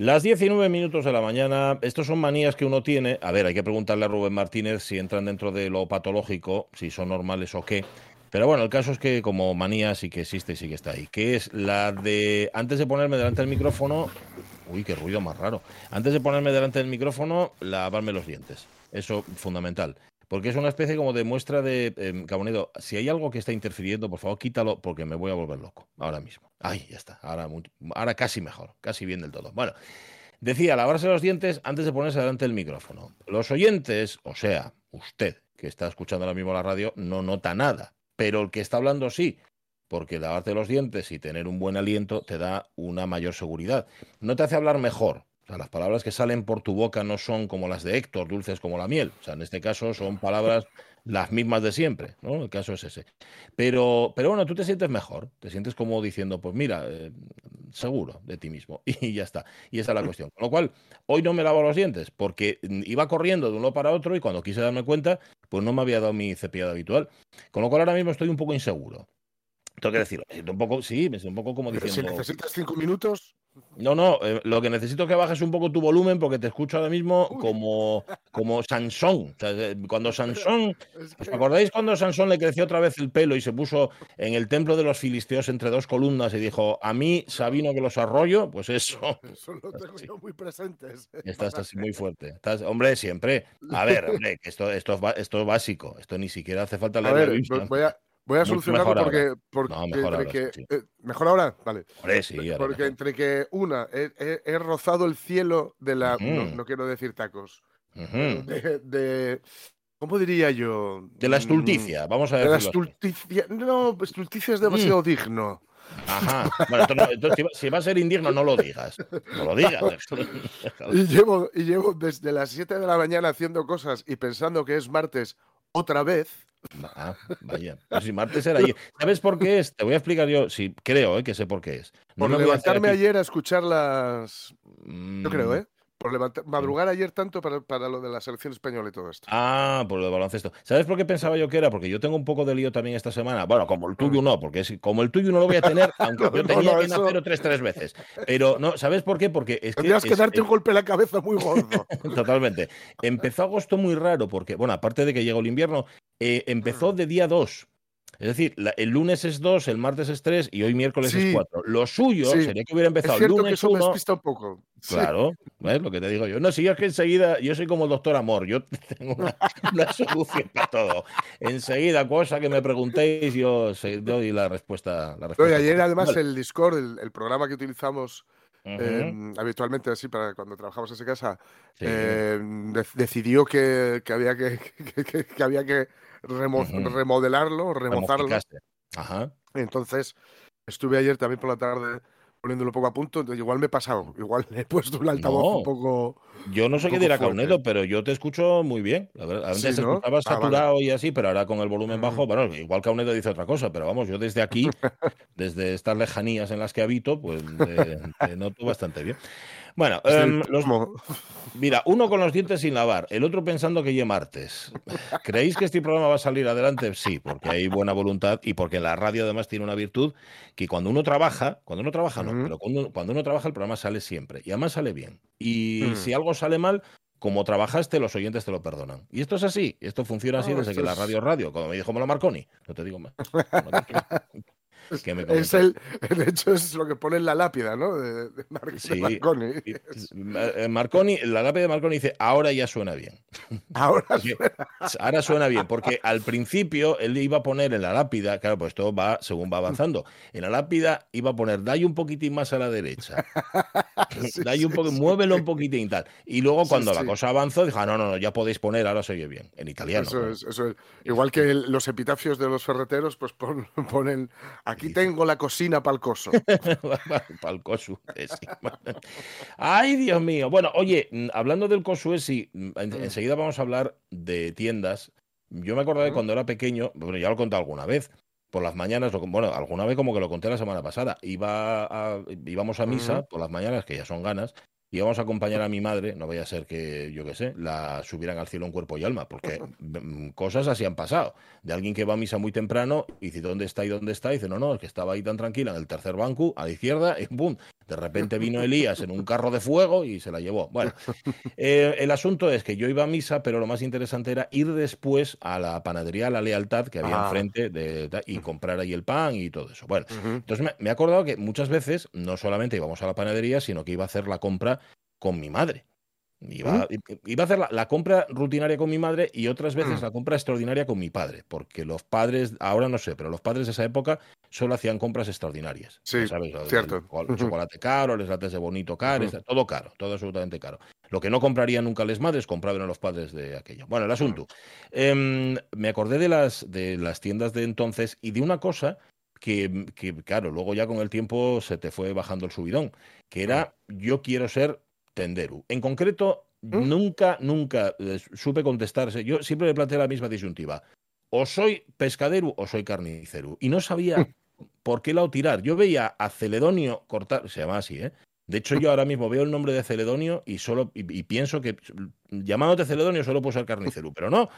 Las 19 minutos de la mañana, estos son manías que uno tiene. A ver, hay que preguntarle a Rubén Martínez si entran dentro de lo patológico, si son normales o qué. Pero bueno, el caso es que como manía sí que existe y sí que está ahí. Que es la de, antes de ponerme delante del micrófono, uy, qué ruido más raro. Antes de ponerme delante del micrófono, lavarme los dientes. Eso fundamental. Porque es una especie como de muestra de, eh, si hay algo que está interfiriendo, por favor quítalo porque me voy a volver loco ahora mismo. Ay, ya está, ahora, ahora casi mejor, casi bien del todo. Bueno, decía, lavarse los dientes antes de ponerse delante del micrófono. Los oyentes, o sea, usted que está escuchando ahora mismo la radio, no nota nada pero el que está hablando sí, porque lavarte los dientes y tener un buen aliento te da una mayor seguridad. No te hace hablar mejor. Sea, las palabras que salen por tu boca no son como las de Héctor, dulces como la miel. O sea, en este caso son palabras las mismas de siempre, ¿no? El caso es ese. Pero, pero bueno, tú te sientes mejor, te sientes como diciendo, pues mira, eh, seguro de ti mismo. Y ya está. Y esa es la cuestión. Con lo cual, hoy no me lavo los dientes porque iba corriendo de uno para otro y cuando quise darme cuenta, pues no me había dado mi cepillado habitual. Con lo cual ahora mismo estoy un poco inseguro. Tengo que decirlo, me siento un poco, sí, me siento un poco como diciendo... Si necesitas cinco minutos... No, no, eh, lo que necesito es que bajes un poco tu volumen porque te escucho ahora mismo como, como Sansón. Eh, cuando Sansón, ¿os acordáis cuando Sansón le creció otra vez el pelo y se puso en el templo de los filisteos entre dos columnas y dijo, a mí Sabino que los arroyo? Pues eso. Eso lo tengo yo muy presentes. Estás así muy fuerte. Estás, hombre, siempre. A ver, hombre, esto, esto, es, esto es básico. Esto ni siquiera hace falta leer. A ver, voy a, Voy a solucionarlo porque, porque mejor, ahora, que, eh, mejor ahora, vale. porque entre que una he, rozado el cielo de la, no, quiero decir tacos, de, ¿cómo diría yo? De la estulticia, vamos a ver. De la estulticia, no, estulticia es demasiado mm. digno. Ajá. Bueno, entonces, si, va, a ser indigno, no lo digas. No lo digas. y, llevo, y llevo desde las 7 de la mañana haciendo cosas y pensando que es martes otra vez. Ah, vaya. Pues si martes era ayer. ¿Sabes por qué es? Te voy a explicar yo. Sí, creo eh, que sé por qué es. No por levantarme ayer a escuchar las. Yo creo, mm. ¿eh? Por levantar, madrugar ayer tanto para, para, lo de la selección española y todo esto. Ah, por lo de baloncesto. ¿Sabes por qué pensaba yo que era? Porque yo tengo un poco de lío también esta semana. Bueno, como el tuyo mm. no, porque es, como el tuyo no lo voy a tener, aunque yo tenía que nacer tres, tres veces. Pero no, ¿sabes por qué? Porque es Tendrías que, darte un golpe en la cabeza muy gordo. Totalmente. Empezó agosto muy raro, porque, bueno, aparte de que llegó el invierno, eh, empezó mm. de día 2. Es decir, el lunes es 2, el martes es 3 y hoy miércoles es 4. Lo suyo sería que hubiera empezado el lunes que eso me despista un poco. Claro, ¿ves lo que te digo yo? No, si yo es que enseguida, yo soy como el doctor Amor, yo tengo una, solución para todo. Enseguida, cosa que me preguntéis, yo doy la respuesta. La respuesta. ayer además el Discord, el, programa que utilizamos em, habitualmente así para cuando trabajamos en esa casa, em, decidió que, había que, que había que remodelarlo, remozarlo. Ajá. Entonces, estuve ayer también por la tarde poniéndolo un poco a punto, entonces igual me he pasado, igual le he puesto un altavoz un poco. Yo no sé qué dirá Caunedo, pero yo te escucho muy bien. Antes sí, ¿no? Ah, saturado y así, pero ahora con el volumen bajo, bueno, igual Caunedo dice otra cosa, pero vamos, yo desde aquí, desde estas lejanías en las que habito, pues te noto bastante bien. Bueno, em, mira, uno con los dientes sin lavar, el otro pensando que ya martes. ¿Creéis que este programa va a salir adelante? Sí, porque hay buena voluntad y porque la radio además tiene una virtud que cuando uno trabaja, cuando uno trabaja no, pero cuando, uno trabaja el programa sale siempre y además sale bien. Y mm. si algo sale mal, como trabajaste, los oyentes te lo perdonan. Y esto es así, esto funciona así desde que la radio es radio, como me dijo Mola Marconi, no te digo más. es el, de hecho, es lo que pone en la lápida, ¿no? De, Marconi. Eh, Marconi. La lápida de Marconi dice, ahora ya suena bien. Ahora suena. ahora suena bien, porque al principio él iba a poner en la lápida, claro, pues esto va según va avanzando, en la lápida iba a poner, dale un poquitín más a la derecha. sí, un poco, muévelo un poquitín y tal. Y luego cuando la cosa avanzó, dijo, ah, no, no, no, ya podéis poner, ahora se oye bien, en italiano. Eso es, eso es. Igual que los epitafios de los ferreteros, pues ponen Aquí tengo la cocina para el coso. para el coso. Ay, Dios mío. Bueno, oye, mm, hablando del coso mm, mm. enseguida vamos a hablar de tiendas. Yo me acuerdo de cuando era pequeño, bueno, ya lo he contado alguna vez, por las mañanas, bueno, alguna vez como que lo conté la semana pasada, iba a, íbamos a misa por las mañanas, que ya son ganas, y vamos a acompañar a mi madre, no vaya a ser que, yo qué sé, la subieran al cielo en cuerpo y alma, porque mm, cosas así han pasado. De alguien que va a misa muy temprano y dice, ¿dónde está y dónde está? Y dice, no, no, es que estaba ahí tan tranquila en el tercer banco, a la izquierda, y ¡pum! De repente vino Elías en un carro de fuego y se la llevó. Bueno, eh, el asunto es que yo iba a misa, pero lo más interesante era ir después a la panadería La Lealtad que había enfrente de, y comprar ahí el pan y todo eso. Bueno, entonces me, me he acordado que muchas veces no solamente íbamos a la panadería, sino que iba a hacer la compra con mi madre. Iba, iba, a hacer la, compra rutinaria con mi madre y otras veces mm. la compra extraordinaria con mi padre, porque los padres, ahora no sé, pero los padres de esa época solo hacían compras extraordinarias. Sí, cierto. El, chocolate caro, les lates de bonito caro, todo caro, todo absolutamente caro. Lo que no comprarían nunca les madres, compraban los padres de aquello. Bueno, el asunto. Em, me acordé de las, de las tiendas de entonces y de una cosa que, que, claro, luego ya con el tiempo se te fue bajando el subidón, que era yo quiero ser tenderu. En concreto, ¿Mm? nunca, nunca eh, supe contestarse. Yo siempre me planteé la misma disyuntiva. O soy pescadero o soy carnicero. Y no sabía por qué lado tirar. Yo veía a Celedonio cortar, se llama así, ¿eh? De hecho, yo ahora mismo veo el nombre de Celedonio y solo y, pienso que llamándote Celedonio solo puedo ser carnicero, pero no.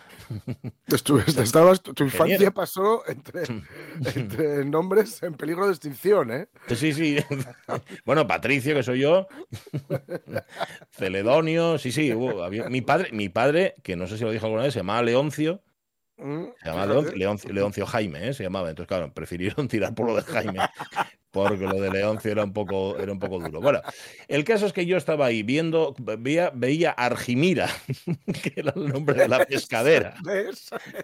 Tu, estabas, tu infancia pasó entre, nombres en peligro de extinción, ¿eh? Sí, sí. Bueno, Patricio, que soy yo. Celedonio, sí, sí. mi, padre, mi padre, que no sé si lo dijo alguna vez, se llamaba Leoncio. Mm, se llamaba Leoncio, Jaime, ¿eh? se llamaba. Entonces, claro, prefirieron tirar por lo de Jaime porque lo de Leoncio era un poco, era un poco duro. Bueno, el caso es que yo estaba ahí viendo, veía, veía Argimira, que era el nombre de la pescadera.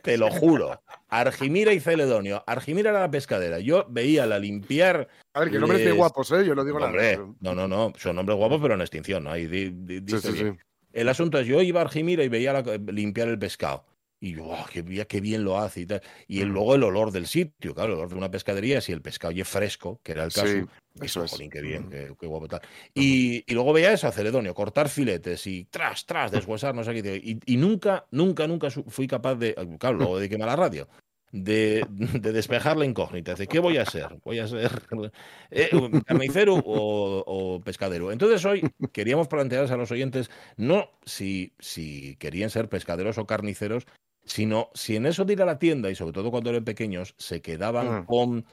Te lo juro. Argimira y Celedonio. Argimira era la pescadera. Yo veía la limpiar. A ver, que nombres de guapos, ¿eh? Yo lo digo Hombre, no, no, no. Son nombres guapos, pero en extinción, ¿no? Ahí dice El asunto es, yo iba a Argimira y veía limpiar el pescado. Y yo, oh, qué, qué, bien lo hace y tal. Y luego el olor del sitio, claro, el olor de una pescadería, si el pescado es fresco, que era el caso. eso es. qué bien, qué, guapo tal. Y, y, luego veía eso a Celedonio, cortar filetes y tras, tras, deshuesar, no sé qué. Y, y nunca, nunca, nunca fui capaz de. Claro, luego dediquéme a la radio. De, de, despejar la incógnita. De qué voy a ser. ¿Voy a ser eh, carnicero o, o, pescadero? Entonces hoy queríamos plantearles a los oyentes no si, si querían ser pescaderos o carniceros, sino si en eso de ir a la tienda, y sobre todo cuando eran pequeños, se quedaban mm. con,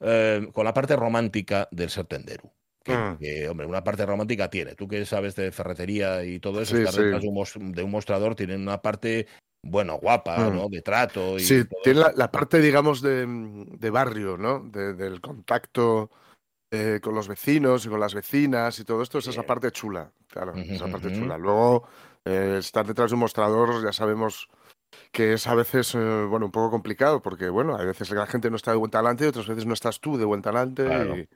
eh, con la parte romántica del ser tendero. Mm. Que, hombre, una parte romántica tiene. Tú que sabes de ferretería y todo eso, las de un mostrador tienen una parte, bueno, guapa, mm. ¿no? De trato. Y sí, tiene la, parte, digamos, de, barrio, ¿no? del contacto eh, con los vecinos y con las vecinas y todo esto. Esa es la parte chula, claro, esa parte chula. Luego, eh, estar detrás de un mostrador, ya sabemos que es a veces, eh, bueno, un poco complicado, porque, bueno, a veces la gente no está de buen talante y otras veces no estás tú de buen talante y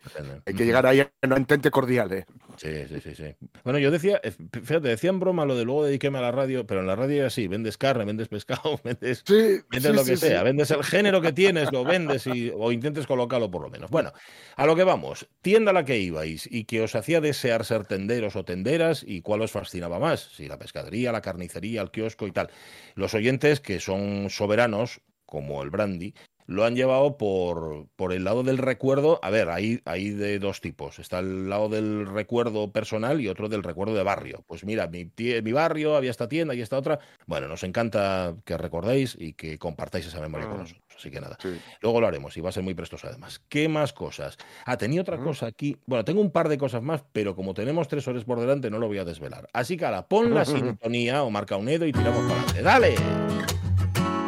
hay que llegar ahí a un entente cordial, ¿eh? Sí, sí, sí, sí. Bueno, yo decía, eh, fíjate, decía en broma lo de luego dediquéme a la radio, pero en la radio es así, vendes carne, vendes pescado, vendes, vendes lo que sea, vendes el género que tienes, lo vendes y, o intentes colocarlo por lo menos. Bueno, a lo que vamos, tienda a la que ibais y que os hacía desear ser tenderos o tenderas y cuál os fascinaba más, si la pescadería, la carnicería, el kiosco y tal. Los oyentes que son soberanos, como el brandy, lo han llevado por, por el lado del recuerdo. A ver, hay, hay de dos tipos. Está el lado del recuerdo personal y otro del recuerdo de barrio. Pues mira, mi, mi barrio, había esta tienda y esta otra. Bueno, nos encanta que recordéis y que compartáis esa memoria con ah, nosotros. Así que nada. Luego lo haremos y va a ser muy prestoso además. ¿Qué más cosas? Ah, tenía otra cosa aquí. Bueno, tengo un par de cosas más, pero como tenemos tres horas por delante, no lo voy a desvelar. Así que ahora, pon la sintonía o marca un dedo y tiramos para adelante. ¡Dale!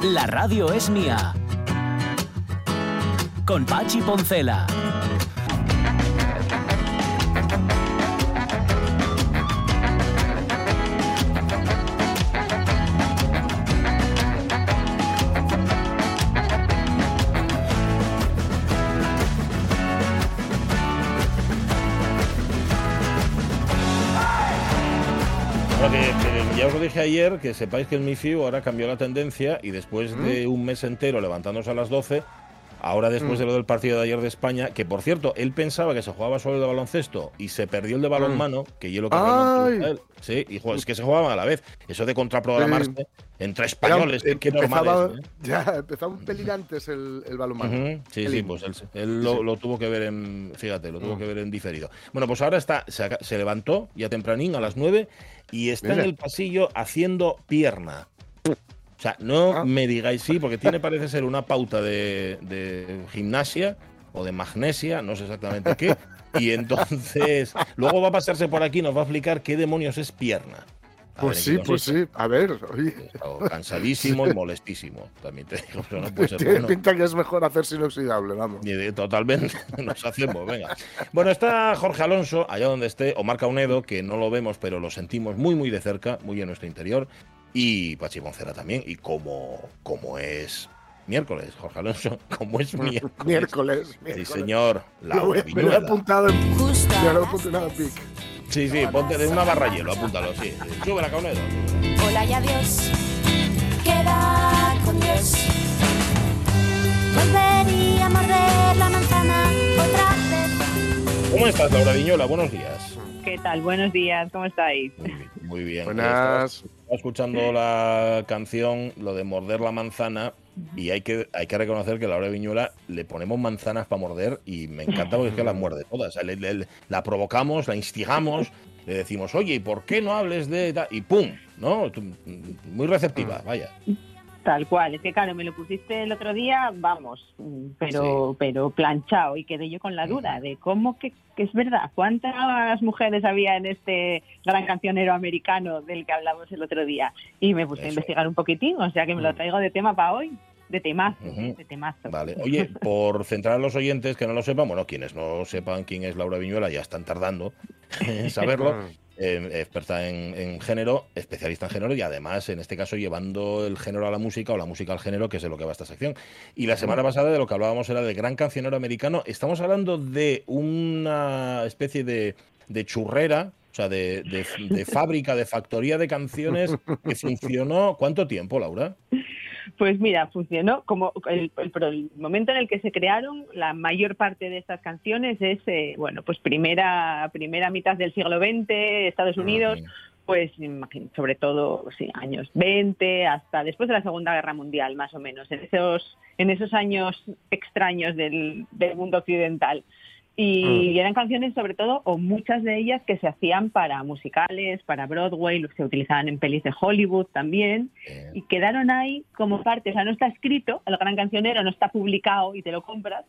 La radio es mía con Pachi Poncela. ya os lo dije ayer, que sepáis que el MIFIU ahora cambió la tendencia y después de un mes entero levantándose a las 12, Ahora, después de mm. lo del partido de ayer de España, que por cierto, él pensaba que se jugaba solo el de baloncesto y se perdió el de balonmano, mm. que yo lo que Sí, y es que se jugaban a la vez. Eso de contraprogramarse entre españoles, que normal ¿eh? Ya, empezaba un pelín antes el, el balonmano. Sí, sí, pues él, lo, tuvo que ver en. Fíjate, lo tuvo mm. que ver en diferido. Bueno, pues ahora está, se, levantó ya tempranín a las 9 y está en el pasillo haciendo pierna. O sea, no ah. me digáis sí, porque tiene parece ser una pauta de, gimnasia o de magnesia, no sé exactamente qué, Y entonces, luego va a pasarse por aquí y nos va a explicar qué demonios es pierna. pues sí, pues sí. A ver, oye. Cansadísimo y molestísimo. También te digo, pero no puede ser Tiene pinta que es mejor hacerse inoxidable, vamos. Totalmente, nos hacemos, venga. Bueno, está Jorge Alonso, allá donde esté, o Marca Unedo, que no lo vemos, pero lo sentimos muy, muy de cerca, muy en nuestro interior. Y Pachi Moncera también. Y como, como es miércoles, Jorge Alonso, como es miércoles. miércoles, Sí, señor. La lo, he, me lo he apuntado en, me lo he apuntado en pic. Sí, sí, ponte de una barra hielo, apúntalo, sí. Sube la caunedo. Hola y adiós. Queda con Dios. Volvería a morder la manzana otra vez. ¿Cómo estás, Laura Viñola? Buenos días. ¿Qué tal? Buenos días, ¿cómo estáis? Muy bien. Buenas. Estaba escuchando la canción, lo de morder la manzana, y hay que, hay que reconocer que a Laura Viñuela le ponemos manzanas para morder y me encanta porque es que las muerde todas. la provocamos, la instigamos, le decimos, oye, ¿y por qué no hables de...? Y ¡pum! ¿No? Muy receptiva, vaya. Tal cual, es que claro, me lo pusiste el otro día, vamos, pero pero planchado y quedé yo con la duda de cómo que, es verdad, cuántas mujeres había en este gran cancionero americano del que hablamos el otro día y me puse a investigar un poquitín, o sea que me lo traigo de tema para hoy. De temazo, de temazo. Vale. Oye, por centrar a los oyentes que no lo sepan, bueno, quienes no sepan quién es Laura Viñuela ya están tardando en saberlo. Eh, experta en, género, especialista en género y además, en este caso, llevando el género a la música o la música al género, que es de lo que va esta sección. Y la semana pasada de lo que hablábamos era del gran cancionero americano. Estamos hablando de una especie de, churrera, o sea, de, de, fábrica, de factoría de canciones que funcionó. ¿Cuánto tiempo, Laura? Pues mira, funcionó como el, momento en el que se crearon, la mayor parte de estas canciones es, eh, bueno, pues primera, primera mitad del siglo XX, Estados Unidos, pues sobre todo sí, años 20 hasta después de la Segunda Guerra Mundial, más o menos, en esos, en esos años extraños del, del mundo occidental. Y mm. eran canciones sobre todo, o muchas de ellas que se hacían para musicales, para Broadway, se utilizaban en pelis de Hollywood también, y quedaron ahí como parte, o sea, no está escrito, el gran cancionero no está publicado y te lo compras,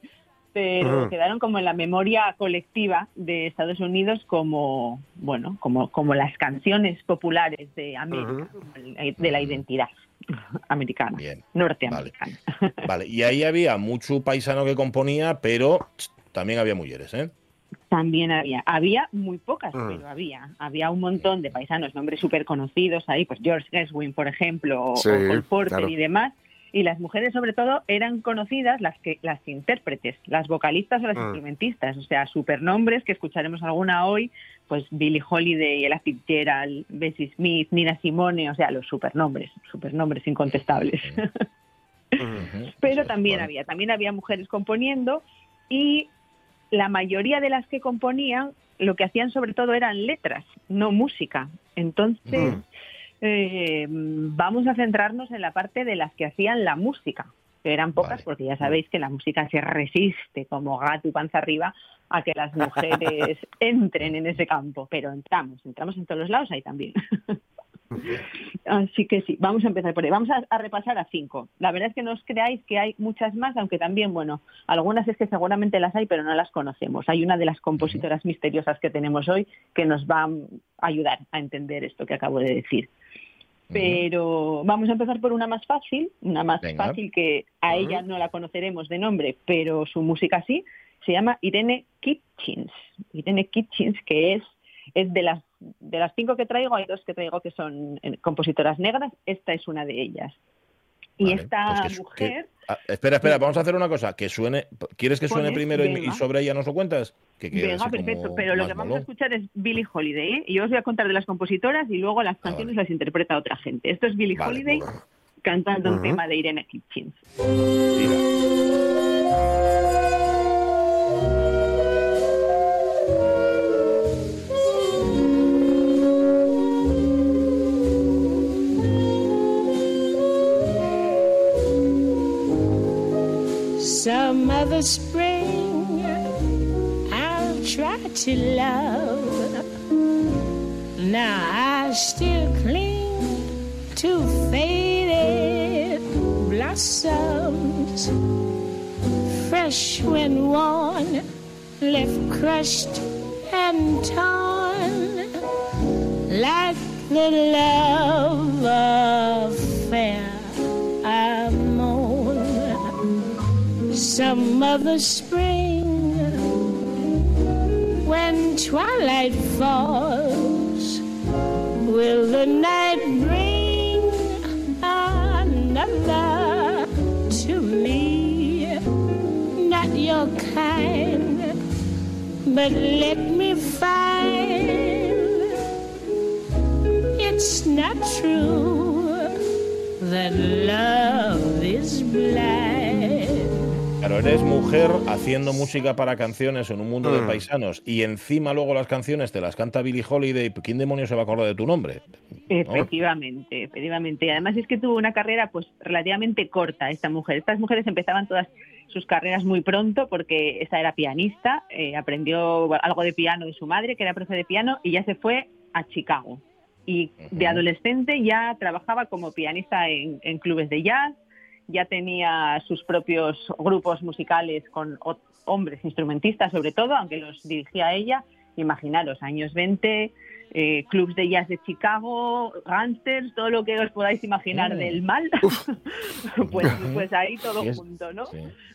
pero quedaron como en la memoria colectiva de Estados Unidos como, bueno, como, como las canciones populares de América, de la identidad americana, norteamericana. vale, y ahí había mucho paisano que componía, pero también había mujeres, ¿eh? También había, había muy pocas, ah. pero había, había un montón de paisanos, nombres súper conocidos ahí, pues George Gershwin, por ejemplo, o Paul Porter y demás, y las mujeres sobre todo eran conocidas las que las intérpretes, las vocalistas o las ah. instrumentistas, o sea, supernombres que escucharemos alguna hoy, pues Billie Holiday, Ella Fitzgerald, Bessie Smith, Nina Simone, o sea, los supernombres, supernombres incontestables. Pero también había, también había mujeres componiendo y la mayoría de las que componían lo que hacían sobre todo eran letras, no música. Entonces, eh, vamos a centrarnos en la parte de las que hacían la música, que eran pocas porque ya sabéis que la música se resiste como gato y panza arriba a que las mujeres entren en ese campo, pero entramos, entramos en todos los lados ahí también. Así que sí, vamos a empezar por ahí. Vamos a, repasar a cinco. La verdad es que no os creáis que hay muchas más, aunque también, bueno, algunas es que seguramente las hay, pero no las conocemos. Hay una de las compositoras misteriosas que tenemos hoy que nos va a ayudar a entender esto que acabo de decir. Pero vamos a empezar por una más fácil, una más fácil que a ella no la conoceremos de nombre, pero su música sí. Se llama Irene Kitchens. Irene Kitchens, que es es de las de las cinco que traigo, hay dos que traigo que son eh, compositoras negras, esta es una de ellas. Y esta pues mujer... Ah, espera, espera, vamos a hacer una cosa, que suene... ¿Quieres que suene primero y, sobre ella nos lo cuentas? Que venga, perfecto, pero lo que vamos a escuchar es Billie Holiday, ¿eh? y yo os voy a contar de las compositoras y luego las canciones las interpreta otra gente. Esto es Billie Holiday cantando un tema de Irene Kitchens. some spring I'll try to love. Now I still cling to faded blossoms, fresh when worn left crushed and torn like the love Some other spring when twilight falls, will the night bring another to me? Not your kind, but let me find it's not true that love is blind. Claro, eres mujer haciendo música para canciones en un mundo de mm. paisanos y encima luego las canciones te las canta Billie Holiday. ¿Quién demonios se va a acordar de tu nombre? Efectivamente, efectivamente. Y además es que tuvo una carrera pues relativamente corta esta mujer. Estas mujeres empezaban todas sus carreras muy pronto porque esa era pianista, eh, aprendió algo de piano de su madre, que era profe de piano, y ya se fue a Chicago. Y de adolescente ya trabajaba como pianista en clubes de jazz, ya tenía sus propios grupos musicales con hombres instrumentistas sobre todo, aunque los dirigía ella. Imaginaros, años 20, eh, clubs de jazz de Chicago, gangsters, todo lo que os podáis imaginar mm. del mal, pues, pues, ahí todo junto, ¿no?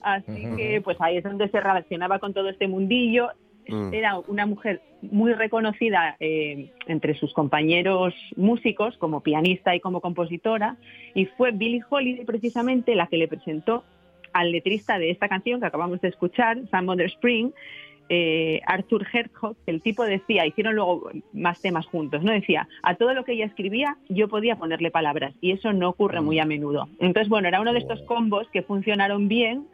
Así que pues ahí es donde se relacionaba con todo este mundillo. Mm. Era una mujer muy reconocida eh, entre sus compañeros músicos como pianista y como compositora y fue Billie Holiday precisamente la que le presentó al letrista de esta canción que acabamos de escuchar, Sam Mother Spring, eh, Arthur Herzog, el tipo decía, hicieron luego más temas juntos, ¿no? Decía, a todo lo que ella escribía yo podía ponerle palabras y eso no ocurre muy a menudo. Entonces, bueno, era uno de estos combos que funcionaron bien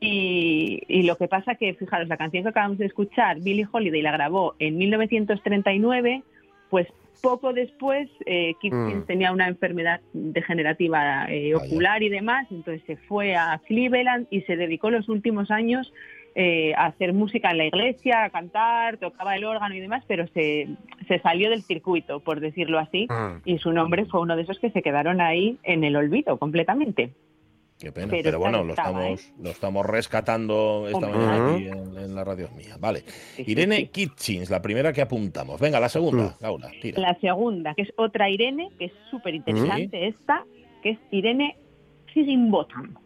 y, lo que pasa que, fijaros, la canción que acabamos de escuchar, Billie Holiday la grabó en 1939, pues poco después eh, mm. tenía una enfermedad degenerativa eh, ocular y demás, entonces se fue a Cleveland y se dedicó los últimos años eh, a hacer música en la iglesia, a cantar, tocaba el órgano y demás, pero se, se salió del circuito, por decirlo así, mm. y su nombre fue uno de esos que se quedaron ahí en el olvido completamente. Qué pena, pero, bueno, lo estamos, ¿eh? lo estamos rescatando esta mañana aquí en, la radio mía. Vale. Irene Kitchins, la primera que apuntamos. Venga, la segunda, Laura, tira. La segunda, que es otra Irene, que es súper interesante esta, que es Irene Higginbotham.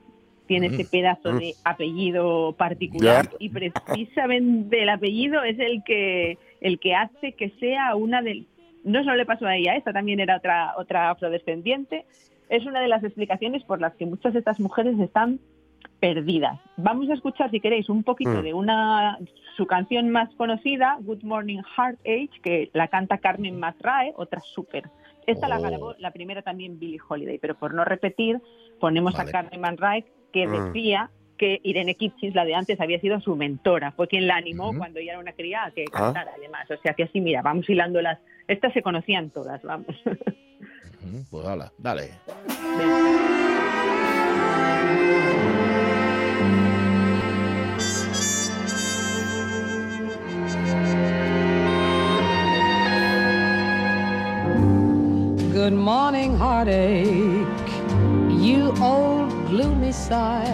Tiene ese pedazo de apellido particular y precisamente el apellido es el que, el que hace que sea una del... No solo le pasó a ella, esta también era otra, otra afrodescendiente, es una de las explicaciones por las que muchas de estas mujeres están perdidas. Vamos a escuchar, si queréis, un poquito mm. de una su canción más conocida, Good Morning Heartache, que la canta Carmen McRae, otra súper. Esta la grabó la primera también Billie Holiday, pero por no repetir, ponemos a Carmen McRae que mm. decía que Irene Kitchens, la de antes, había sido su mentora, fue quien la animó cuando ella era una cría a que ah. cantara además. O sea que así, mira, vamos hilándolas. Estas se conocían todas, vamos. Pues hala, dale. Good morning, heartache, you old gloomy sight.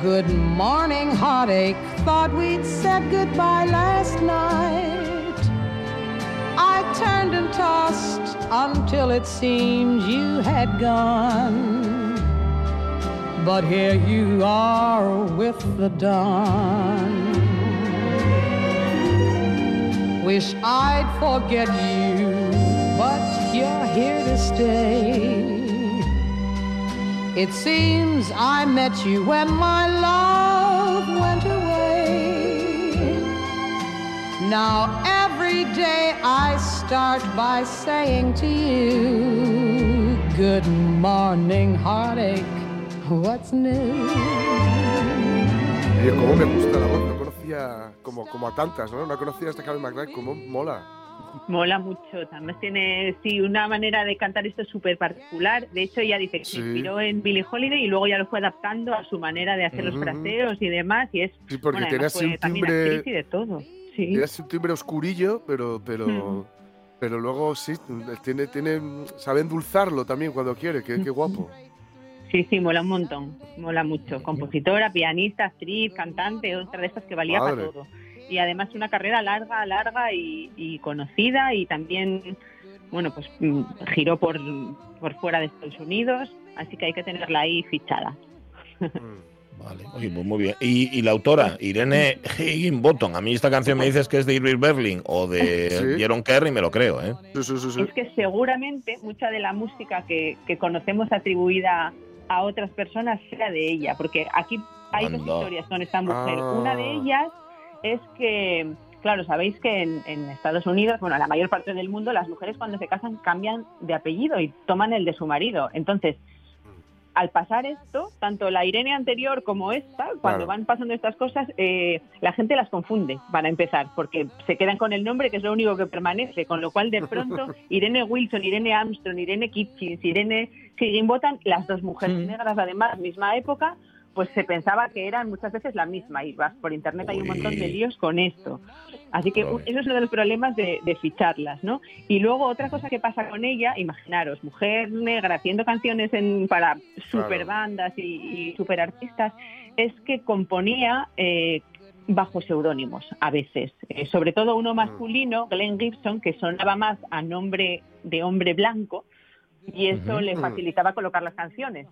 Good morning, heartache, thought we'd said goodbye last night. I turned and tossed until it seemed you had gone. But here you are with the dawn. Wish I'd forget you, but you're here to stay. It seems I met you when my love went away. Now every day I start by saying to you, Good morning, heartache, what's new? Oye, cómo me gusta la voz, no conocía como, como a tantas, ¿no? No conocía a esta Karen McRae, cómo mola. Mola mucho, también tiene sí una manera de cantar esto súper particular. De hecho, ella dice que se inspiró en Billie Holiday y luego ya lo fue adaptando a su manera de hacer los fraseos y demás. Y es sí, porque bueno, tiene así un timbre y de todo. Sí. Es un timbre oscurillo, pero, pero, mm. pero luego sí, tiene, tiene, sabe endulzarlo también cuando quiere, qué, qué guapo. Sí, sí, mola un montón, mola mucho. Compositora, pianista, actriz, cantante, otra de estas que valía para todo. Y además una carrera larga, larga y, conocida y también, bueno, pues mm, giró por, por fuera de Estados Unidos, así que hay que tenerla ahí fichada. Mm. Vale, oye, pues muy bien. Y, la autora, Irene Higginbottom, a mí esta canción me dices que es de Irving Berlin o de ¿Sí? Kerry, me lo creo, ¿eh? es que seguramente mucha de la música que, conocemos atribuida a otras personas sea de ella, porque aquí hay dos historias con esta mujer. Una de ah. ellas es que, claro, sabéis que en, en, Estados Unidos, bueno, la mayor parte del mundo, las mujeres cuando se casan cambian de apellido y toman el de su marido. Entonces, al pasar esto, tanto la Irene anterior como esta, cuando van pasando estas cosas, eh, la gente las confunde, para empezar, porque se quedan con el nombre, que es lo único que permanece, con lo cual de pronto Irene Wilson, Irene Armstrong, Irene Kitchens, Irene Higginbotham, las dos mujeres negras además, misma época, pues se pensaba que eran muchas veces la misma y vas por internet hay un montón de líos con esto. Así que eso es uno de los problemas de, ficharlas, ¿no? Y luego otra cosa que pasa con ella, imaginaros, mujer negra haciendo canciones en, para super bandas y, super artistas, es que componía eh, bajo seudónimos a veces, eh, sobre todo uno mm. masculino, Glenn Gibson, que sonaba más a nombre de hombre blanco y eso le facilitaba colocar las canciones.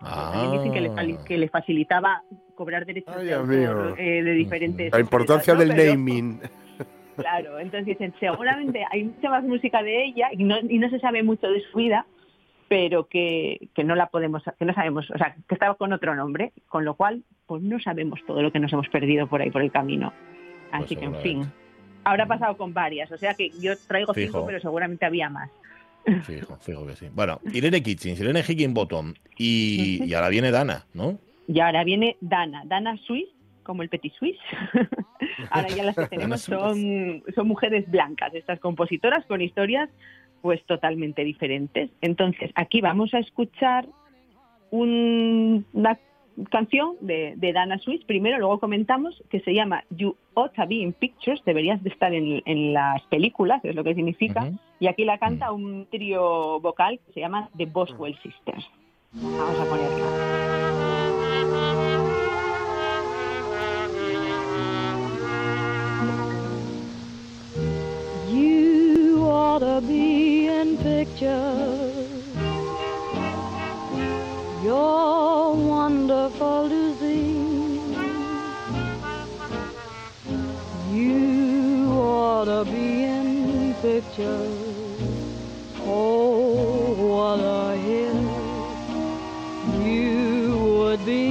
También dicen que le, ah. que le, facilitaba cobrar derechos eh, de, diferentes. La importancia del naming. Claro, entonces dicen, seguramente hay mucha más música de ella y no, y no se sabe mucho de su vida, pero que, que, no la podemos, que no sabemos, o sea, que estaba con otro nombre, con lo cual, pues no sabemos todo lo que nos hemos perdido por ahí por el camino. Pues Así que, en fin, ahora ha pasado con varias, o sea que yo traigo cinco, pero seguramente había más. Fijo, fijo que sí. Bueno, Irene Kitchens, Irene Higginbottom y, y ahora viene Dana, ¿no? Y ahora viene Dana, Dana Swiss, como el Petit Suisse. ahora ya las que tenemos son, son mujeres blancas, estas compositoras con historias pues totalmente diferentes. Entonces, aquí vamos a escuchar una canción de, Dana Swiss, primero, luego comentamos, que se llama You Ought to Be in Pictures, deberías de estar en, las películas, es lo que significa, y aquí la canta un trío vocal que se llama The Boswell Sisters. Vamos a ponerla. You ought to be in pictures pictures. Oh, what a hit you would be.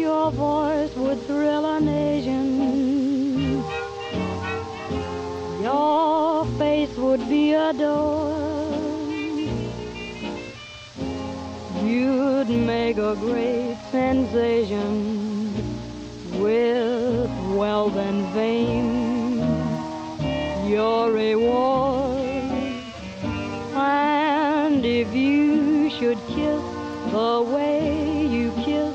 Your voice would thrill a nation. Your face would be adored. you'd make a great sensation with wealth and fame. Your reward, and if you should kiss the way you kiss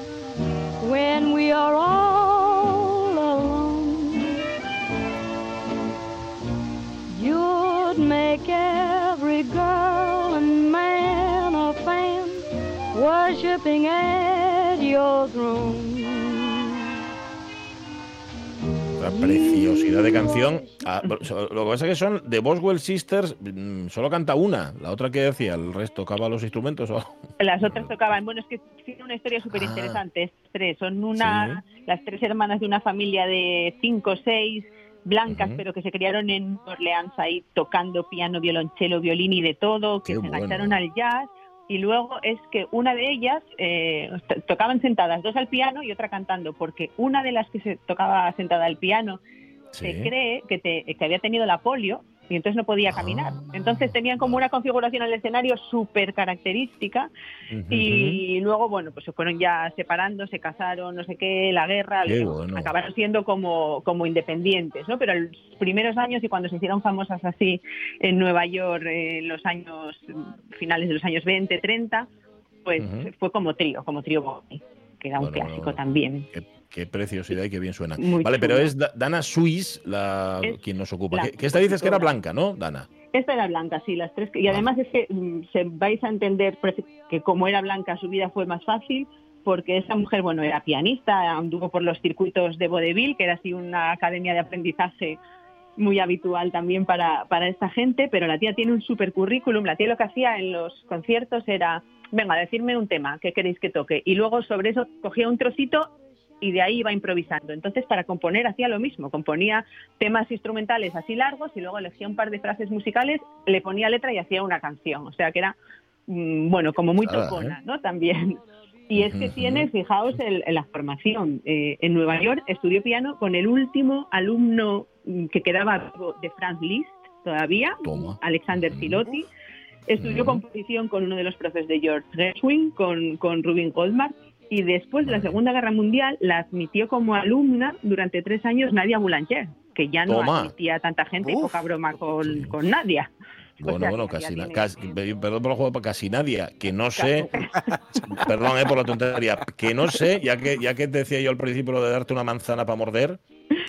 when we are all alone, you'd make every girl and man a fan worshipping at your throne. La preciosidad de canción. Ah, lo que pasa es que son de Boswell Sisters, mm, solo canta una. La otra que decía, el resto tocaba los instrumentos. ¿o? Las otras tocaban. Bueno, es que tiene una historia súper interesante. Tres, son una, las tres hermanas de una familia de cinco o seis blancas, pero que se criaron en Orleans ahí tocando piano, violonchelo, violín y de todo, que se engancharon al jazz y luego es que una de ellas eh, tocaban sentadas, dos al piano y otra cantando, porque una de las que se tocaba sentada al piano se cree que, que había tenido la polio y entonces no podía caminar. Ah. Entonces tenían como una configuración al escenario súper característica y luego, bueno, pues se fueron ya separando, se casaron, no sé qué, la guerra, acabaron siendo como, como independientes, ¿no? Pero en los primeros años y cuando se hicieron famosas así en Nueva York en los años, finales de los años 20, 30, pues fue como trío, como trío que era un clásico también. Qué preciosidad y qué bien suena. vale, pero es Dana Suiz la quien nos ocupa. Que, esta dices que era blanca, ¿no, Dana? Esta era blanca, sí, las tres. Y además es que mm, se vais a entender que como era blanca su vida fue más fácil porque esa mujer, bueno, era pianista, anduvo por los circuitos de Vodevil, que era así una academia de aprendizaje muy habitual también para, para esta gente, pero la tía tiene un super currículum. La tía lo que hacía en los conciertos era, venga, decirme un tema que queréis que toque. Y luego sobre eso cogía un trocito y de ahí iba improvisando. Entonces, para componer hacía lo mismo, componía temas instrumentales así largos y luego elegía un par de frases musicales, le ponía letra y hacía una canción. O sea que era, mm, bueno, como muy tocona, ¿eh? ¿no? También. Y es que tiene, fijaos en, la formación. Eh, en Nueva York estudió piano con el último alumno mm, que quedaba de Franz Liszt todavía, Alexander Filotti. Estudió composición con uno de los profes de George Gershwin, con, con Rubin Goldmark y después de la Segunda Guerra Mundial la admitió como alumna durante tres años Nadia Boulanger, que ya no admitía tanta gente y poca broma con, con Nadia. Bueno, bueno, casi, perdón por el juego, casi nadie, que no sé, perdón eh, por la tontería, que no sé, ya que ya que te decía yo al principio lo de darte una manzana para morder,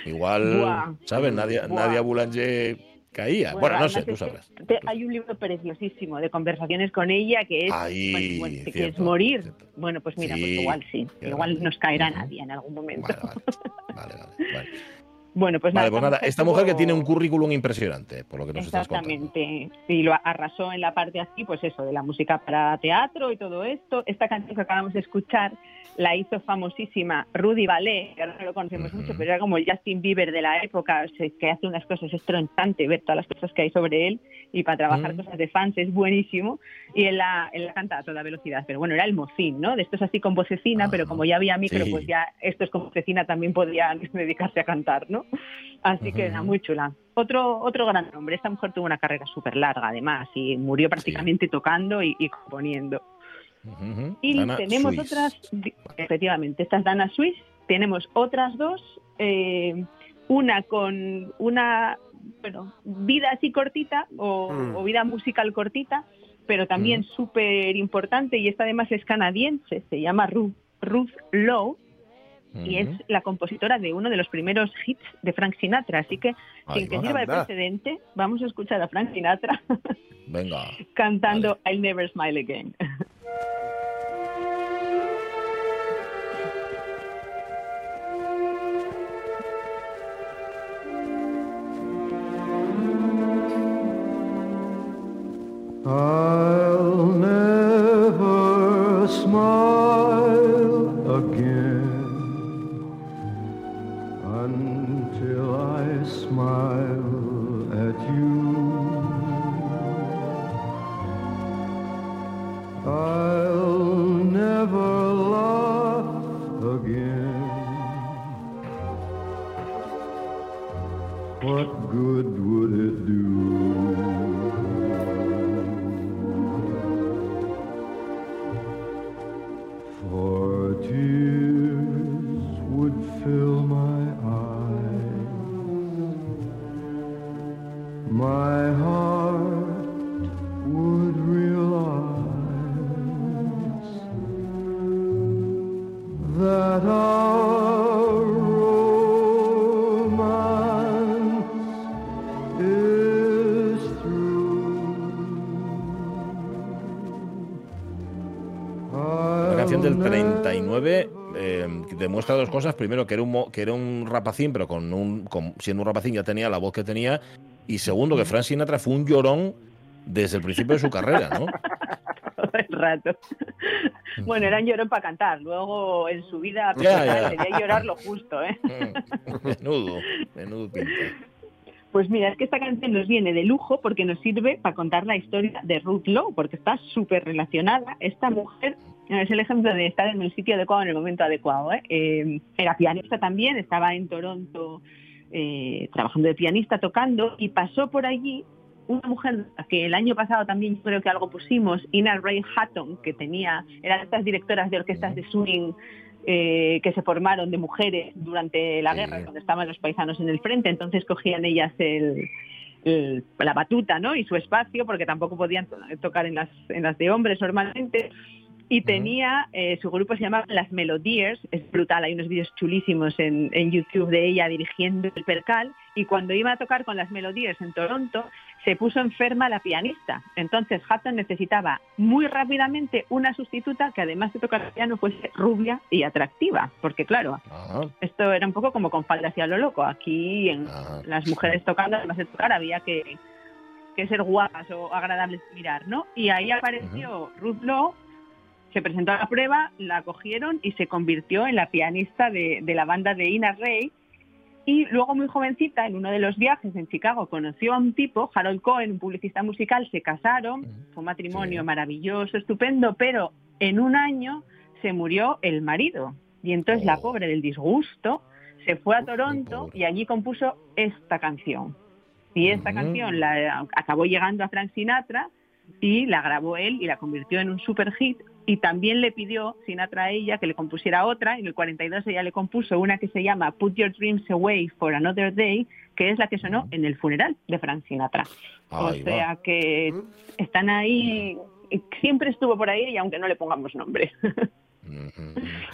igual, ¿sabes? Nadia, Nadia Boulanger caía. Bueno, no sé, tú sabrás. hay un libro preciosísimo de conversaciones con ella que es, bueno, quieres morir. Bueno, pues mira, pues igual sí, igual nos caerá nadie en algún momento. vale, vale. vale. Bueno, pues nada. Pues esta mujer que tiene un currículum impresionante, por lo que nos estás contando. Exactamente. Y lo arrasó en la parte así, pues eso, de la música para teatro y todo esto. Esta canción que acabamos de escuchar la hizo famosísima Rudy Ballet, que ahora no lo conocemos mucho, pero era como el Justin Bieber de la época, que hace unas cosas, es ver todas las cosas que hay sobre él y para trabajar cosas de fans es buenísimo. Y él la, él la canta a toda velocidad, pero bueno, era el mocín, ¿no? De esto es así con vocecina, pero como ya había micro, pues ya estos con vocecina también podían dedicarse a cantar, ¿no? Así que era muy chula. Otro, otro gran nombre. Esta mujer tuvo una carrera súper larga, además, y murió prácticamente tocando y, componiendo. Y tenemos otras, efectivamente, esta es Dana Swiss. Tenemos otras dos, eh, una con una bueno, vida así cortita o, mm. vida musical cortita, pero también mm. súper importante y esta además es canadiense, se llama Ruth, Ruth Lowe y es la compositora de uno de los primeros hits de Frank Sinatra. Así que, sin que sirva de precedente, vamos a escuchar a Frank Sinatra Venga. cantando I'll Never Smile Again. I'll demuestra dos cosas. Primero, que era un, que era un rapacín, pero con un, siendo un rapacín ya tenía la voz que tenía. Y segundo, que Frank Sinatra fue un llorón desde el principio de su carrera, ¿no? Todo el rato. Bueno, era un llorón para cantar. Luego, en su vida sería llorar lo justo, ¿eh? Menudo, menudo pinta. Pues mira, es que esta canción nos viene de lujo porque nos sirve para contar la historia de Ruth Lowe, porque está súper relacionada. Esta mujer es el ejemplo de estar en el sitio adecuado en el momento adecuado. ¿eh? Eh, era pianista también, estaba en Toronto eh, trabajando de pianista, tocando, y pasó por allí una mujer que el año pasado también creo que algo pusimos, Ina Ray Hatton, que tenía, eran estas directoras de orquestas de swing que se formaron de mujeres durante la guerra, cuando estaban los paisanos en el frente, entonces cogían ellas la batuta ¿no? y su espacio, porque tampoco podían tocar en las, en las de hombres normalmente. Y tenía, eh, su grupo se llamaba Las Melodies, es brutal, hay unos vídeos chulísimos en, en, YouTube de ella dirigiendo el percal, y cuando iba a tocar con Las Melodies en Toronto, se puso enferma la pianista. Entonces Hatton necesitaba muy rápidamente una sustituta que además de tocar el piano fuese rubia y atractiva, porque claro, esto era un poco como con falda hacia lo loco. Aquí en las mujeres tocando, además de tocar, había que, ser guapas o agradables de mirar, ¿no? Y ahí apareció Ruth Lowe se presentó a la prueba, la cogieron y se convirtió en la pianista de, la banda de Ina Ray. Y luego, muy jovencita, en uno de los viajes en Chicago, conoció a un tipo, Harold Cohen, un publicista musical, se casaron, fue un matrimonio maravilloso, estupendo, pero en un año se murió el marido. Y entonces la oh. pobre del disgusto se fue a Toronto y allí compuso esta canción. Y esta canción la acabó llegando a Frank Sinatra y la grabó él y la convirtió en un super hit y también le pidió Sinatra a ella que le compusiera otra. En el 42 ella le compuso una que se llama Put Your Dreams Away for Another Day, que es la que sonó en el funeral de Frank Sinatra. o sea que están ahí, siempre estuvo por ahí y aunque no le pongamos nombre.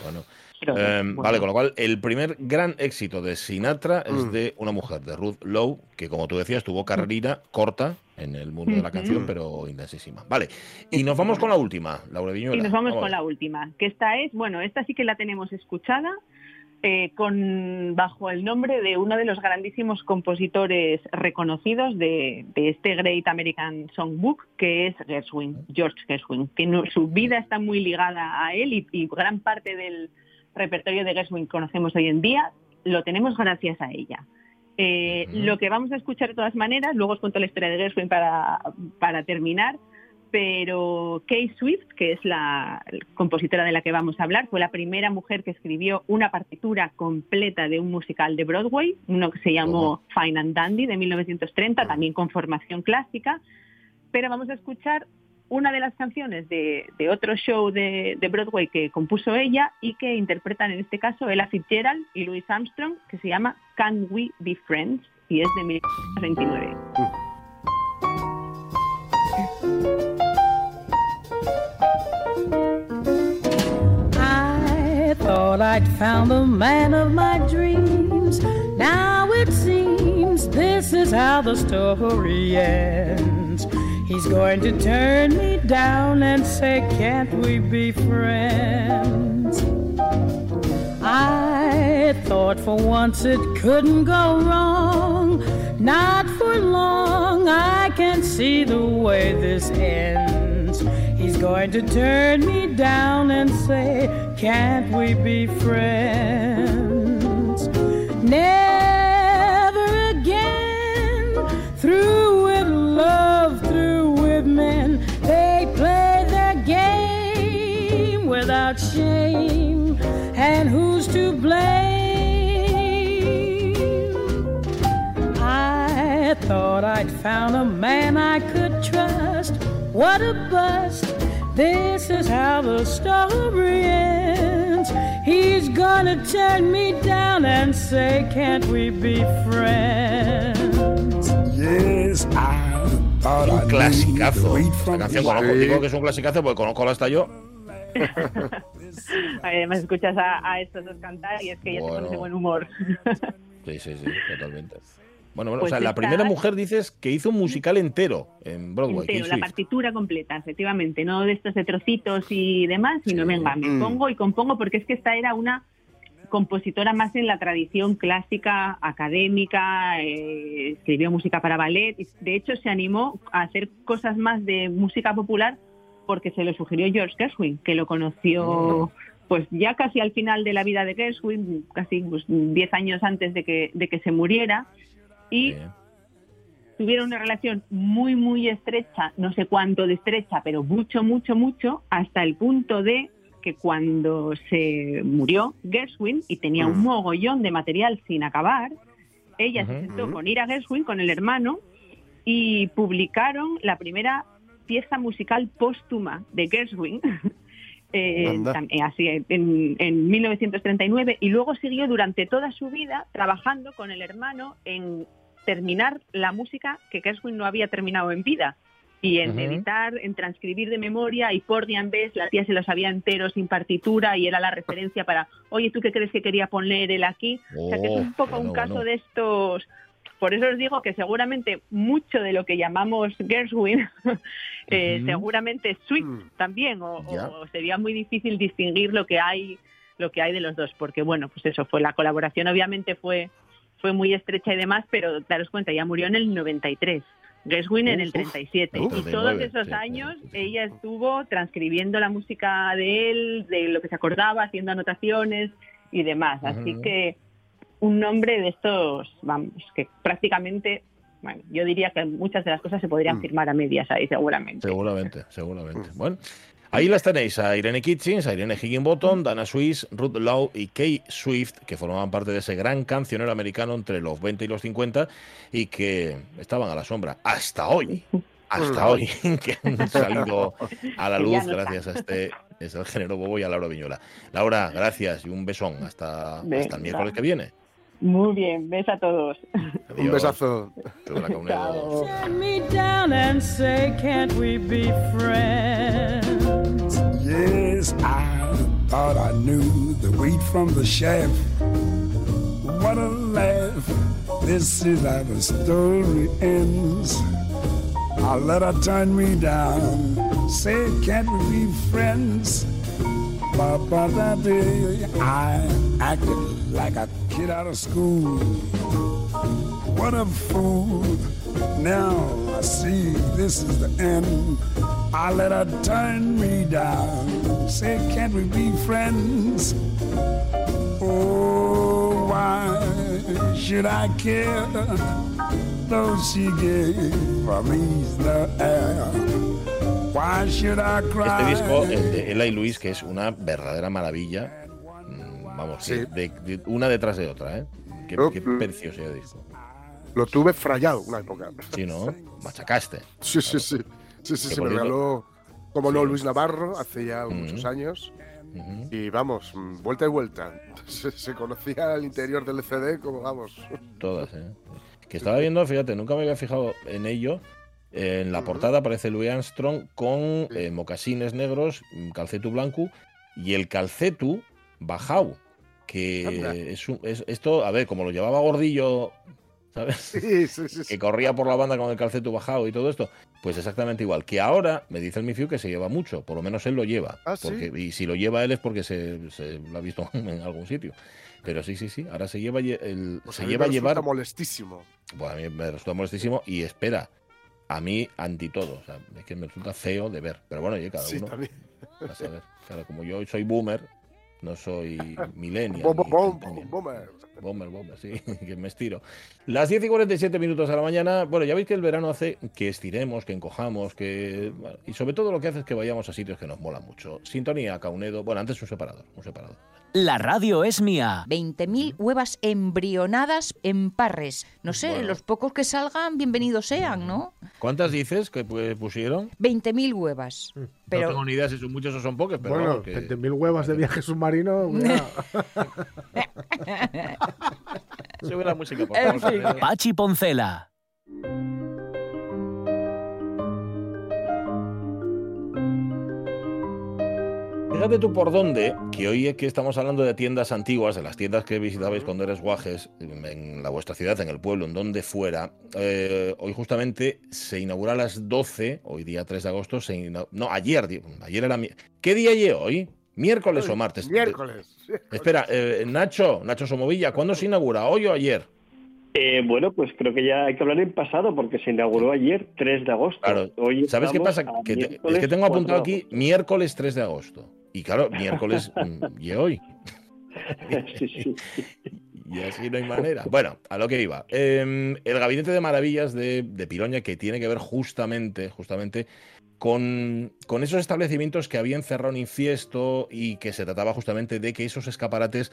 bueno. Em, vale, con lo cual, el primer gran éxito de Sinatra es mm. de una mujer, de Ruth Lowe, que como tú decías, tuvo carrera corta en el mundo de la canción, pero intensísima. Vale, y nos vamos con la última, Laura Viñuela. Y nos vamos, con la última, que esta es, bueno, esta sí que la tenemos escuchada, eh, con, bajo el nombre de uno de los grandísimos compositores reconocidos de, este Great American Songbook, que es Gershwin, George Gershwin. Que su vida está muy ligada a él y gran parte del repertorio de Gershwin conocemos hoy en día, lo tenemos gracias a ella. Eh, lo que vamos a escuchar de todas maneras, luego os cuento la historia de Gershwin para, para terminar, pero Kay Swift, que es la compositora de la que vamos a hablar, fue la primera mujer que escribió una partitura completa de un musical de Broadway, uno que se llamó Fine and Dandy de 1930, también con formación clásica, pero vamos a escuchar una de las canciones de, otro show de, Broadway que compuso ella y que interpretan en este caso Ella Fitzgerald y Louis Armstrong, que se llama Can We Be Friends y es de 1929. I thought I'd found the man of my dreams. Now it seems this is how the story ends. He's going to turn me down and say, Can't we be friends? I thought for once it couldn't go wrong. Not for long, I can see the way this ends. He's going to turn me down and say, Can't we be friends? Never again through without shame, and who's to blame? I thought I'd found a man I could trust. What a bust! This is how the story ends. He's gonna turn me down and say, Can't we be friends? Yes, I un clasicazo. La canción conozco, digo que es un clasicazo porque conozco hasta yo Además escuchas a, estos dos cantar y es que ya te pones buen humor. sí, sí, sí, totalmente. Bueno, bueno o pues sea, la primera mujer dices que hizo un musical entero en Broadway. Entero, la partitura completa, efectivamente, no de estos de trocitos y demás, sino venga, me mm. pongo y compongo porque es que esta era una compositora más en la tradición clásica, académica, eh, escribió música para ballet, de hecho se animó a hacer cosas más de música popular porque se lo sugirió George Gershwin, que lo conoció pues ya casi al final de la vida de Gershwin, casi 10 pues, años antes de que, de que se muriera, y tuvieron una relación muy, muy estrecha, no sé cuánto de estrecha, pero mucho, mucho, mucho, hasta el punto de que cuando se murió Gershwin y tenía un mm. mogollón de material sin acabar, ella se sentó con Ira Gershwin, con el hermano, y publicaron la primera pieza musical póstuma de Gershwin, eh, así, en, en, 1939, y luego siguió durante toda su vida trabajando con el hermano en terminar la música que Gershwin no había terminado en vida. y en editar, en transcribir de memoria y por en vez la tía se lo sabía entero sin partitura y era la referencia para, oye, ¿tú qué crees que quería poner él aquí? o sea que es un poco un caso de estos... Por eso os digo que seguramente mucho de lo que llamamos Gershwin, eh, seguramente Swift mm. también, o, sería muy difícil distinguir lo que hay lo que hay de los dos, porque bueno, pues eso fue la colaboración, obviamente fue fue muy estrecha y demás, pero daros cuenta, ya murió en el 93. Gershwin en el 37. y todos esos años ella estuvo transcribiendo la música de él, de lo que se acordaba, haciendo anotaciones y demás. Así que un nombre de estos, vamos, que prácticamente, bueno, yo diría que muchas de las cosas se podrían mm. firmar a medias ahí, seguramente. Seguramente, seguramente. Mm. Bueno. Ahí las tenéis a Irene Kitchens, a Irene Higginbottom, Dana Swiss, Ruth Lowe y Kay Swift, que formaban parte de ese gran cancionero americano entre los 20 y los 50 y que estaban a la sombra hasta hoy. Hasta hoy, que han salido a la luz gracias a este es el género bobo y a Laura Viñola. Laura, gracias y un besón hasta, hasta el miércoles que viene. Muy bien, bes a todos. Un besazo. Yes, I thought I knew the wheat from the chaff. What a laugh. This is how the story ends. I let her turn me down. Say, can't we be friends? I acted like a kid out of school. What a fool. Now I see this is the end. I let her turn me down. Say, can't we be friends? Oh, why should I care? Though she gave me the air. Este disco, el de Ella y Luis, que es una verdadera maravilla. Mm, vamos, de, una detrás de otra, ¿eh? Qué, precioso disco. Lo tuve frayado una época. Sí, ¿no? Machacaste. Sí, sí, sí. Sí, sí, se me regaló, como no, Luis Navarro, hace ya muchos años. Y vamos, vuelta y vuelta. Se, conocía el interior del CD como vamos. Todas, ¿eh? Que estaba viendo, fíjate, nunca me había fijado en ello, en la portada aparece Louis Armstrong con eh, mocasines negros, calcetu blanco y el calcetu bajau, que es, esto, a ver, como lo llevaba Gordillo, ¿sabes? Sí, sí, sí, que corría por la banda con el calcetu bajau y todo esto, pues exactamente igual. Que ahora me dice el Mifiu que se lleva mucho, por lo menos él lo lleva. ¿Ah, porque, y si lo lleva él es porque se, lo ha visto en algún sitio. Pero sí, sí, sí. Ahora se lleva el, pues se lleva a llevar. molestísimo. Bueno, a mí me resulta molestísimo y espera a mí anti todo. O sea, es que me resulta feo de ver. Pero bueno, yo cada uno. También. Claro, como yo soy boomer, no soy millennial. boomer. Bomber, bomber, sí, que me estiro. Las 10 y 47 minutos de la mañana. Bueno, ya veis que el verano hace que estiremos, que encojamos, que. y sobre todo lo que hace es que vayamos a sitios que nos molan mucho. Sintonía, Caunedo. Bueno, antes un separador, un separador. La radio es mía. 20.000 huevas embrionadas en parres. No sé, los pocos que salgan, bienvenidos sean, ¿no? ¿Cuántas dices que pusieron? 20.000 huevas. Mm. Pero... No tengo ni idea si son muchos o son pocos, pero bueno, 20.000 huevas de viaje submarino. Sube la música, por favor. Pachi Poncela. Fíjate tú por dónde, que hoy es que estamos hablando de tiendas antiguas, de las tiendas que visitabais cuando eres guajes, en la vuestra ciudad, en el pueblo, en donde fuera. Eh, hoy justamente se inaugura a las 12, hoy día 3 de agosto, se no, ayer, ayer era... ¿Qué día es hoy? ¿Miércoles o martes? Miércoles. Espera, eh, Nacho, Nacho Somovilla, ¿cuándo se inaugura? ¿Hoy o ayer? Eh, bueno, pues creo que ya hay que hablar en pasado porque se inauguró ayer, 3 de agosto. Claro. ¿Sabes qué pasa? Que es que tengo apuntado aquí miércoles 3 de agosto. Y claro, miércoles mm, y hoy. y así no hay manera. Bueno, a lo que iba. Em, el Gabinete de Maravillas de, de, Piroña, que tiene que ver justamente, justamente con, con, esos establecimientos que habían cerrado un infiesto y que se trataba justamente de que esos escaparates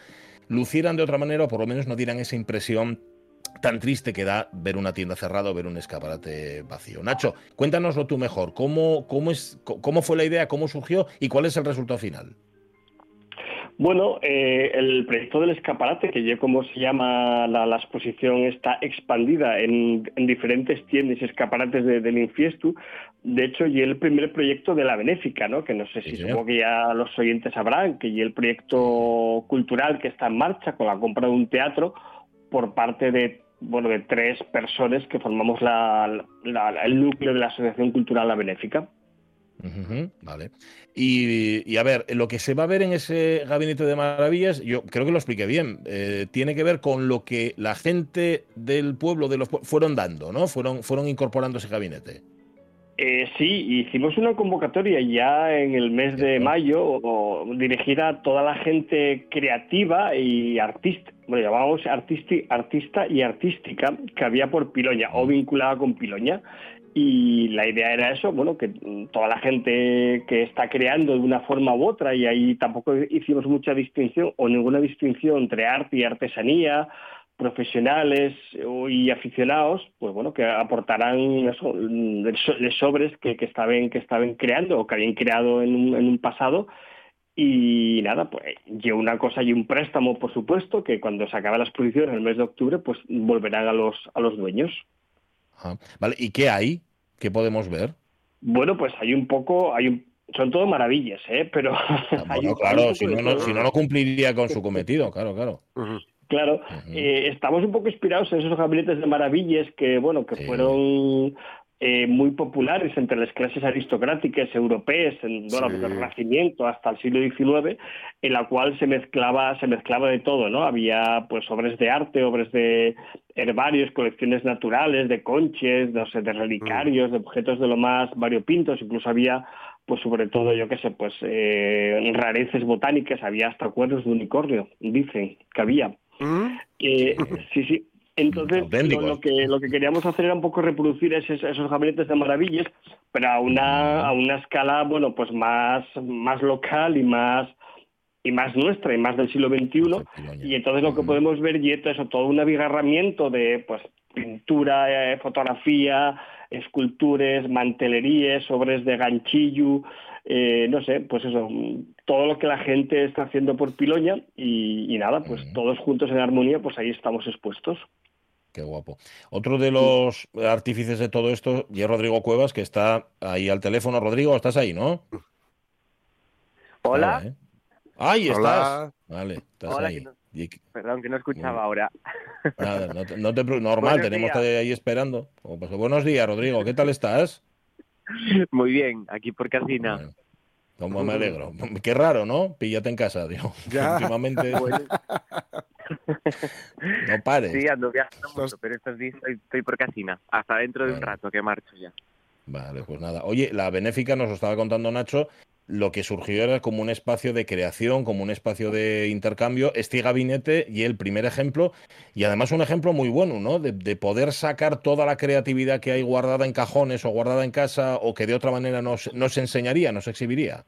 lucieran de otra manera o por lo menos no dieran esa impresión tan triste que da ver una tienda cerrada o ver un escaparate vacío. Nacho, cuéntanoslo tú mejor. ¿Cómo, cómo, es, ¿Cómo fue la idea? ¿Cómo surgió? ¿Y cuál es el resultado final? Bueno, eh, el proyecto del escaparate, que ya como se llama la, exposición, está expandida en, diferentes tiendas y escaparates del Infiestu. De hecho, y el primer proyecto de la Benéfica, ¿no? que no sé si supongo que ya los oyentes sabrán, que y el proyecto cultural que está en marcha con la compra de un teatro por parte de bueno de tres personas que formamos el núcleo de la Asociación Cultural La Benéfica vale. Y, a ver, lo que se va a ver en ese gabinete de maravillas, yo creo que lo expliqué bien, eh, tiene que ver con lo que la gente del pueblo de los fueron dando, ¿no? Fueron, fueron incorporando ese gabinete. Eh, sí, hicimos una convocatoria ya en el mes de mayo dirigida a toda la gente creativa y artista, bueno, llamábamos artista y artística que había por Piloña o vinculada con Piloña. Y la idea era eso, bueno, que toda la gente que está creando de una forma u otra, y ahí tampoco hicimos mucha distinción o ninguna distinción entre arte y artesanía, profesionales y aficionados, pues bueno, que aportarán eso, de sobres que, que, estaban, que estaban creando o que habían creado en un, en un pasado. Y nada, pues llevo una cosa y un préstamo, por supuesto, que cuando se acabe la exposición en el mes de octubre, pues volverán a los, a los dueños. Vale, ¿y qué hay? ¿Qué podemos ver? Bueno, pues hay un poco, hay un, son todo maravillas, ¿eh? Pero ah, claro, si no, no, si no, no cumpliría con su cometido, claro, claro. Claro, eh, estamos un poco inspirados en esos gabinetes de maravillas que, bueno, que fueron eh, muy populares entre las clases aristocráticas europeas en, bueno, desde el Renacimiento hasta el siglo XIX, en la cual se mezclaba, se mezclaba de todo, ¿no? Había pues obras de arte, obras de herbarios, colecciones naturales, de conches, no sé, de relicarios, de objetos de lo más variopintos, incluso había pues sobre todo, yo qué sé, pues eh, rareces botánicas, había hasta cuernos de unicornio, dicen que había. ¿Mm? Eh, sí, sí, entonces, lo, que, lo que queríamos hacer era un poco reproducir esos, esos gabinetes de maravillas, pero a una, a una escala, bueno, pues más, más local y más y más nuestra y más del siglo XXI. Y entonces lo que podemos ver y esto es todo un abigarramiento de pues pintura, eh, fotografía, esculturas, mantelerías, sobres de ganchillo, eh, no sé, pues eso, todo lo que la gente está haciendo por Piloña y, nada, pues todos juntos en armonía, pues ahí estamos expuestos. Qué guapo. Otro de los artífices de todo esto y es Rodrigo Cuevas, que está ahí al teléfono. Rodrigo, estás ahí, ¿no? Hola. ¿eh? Ahí estás. Vale, estás ahí. Perdón, que no escuchaba ahora. Nada, no te, normal, tenemos ahí esperando. Pues, buenos días, Rodrigo. ¿Qué tal estás? Muy bien, aquí por Casina. como me alegro. Qué raro, ¿no? Píllate en casa, digo. Últimamente. No pares. Sí, ando viajando mucho, pero estos días estoy, por casina. Hasta dentro de un rato que marcho ya. Vale, pues nada. Oye, la benéfica nos lo estaba contando Nacho. Lo que surgió era como un espacio de creación, como un espacio de intercambio. Este gabinete y el primer ejemplo, y además un ejemplo muy bueno, ¿no? De, de, poder sacar toda la creatividad que hay guardada en cajones o guardada en casa o que de otra manera nos, nos enseñaría, nos exhibiría.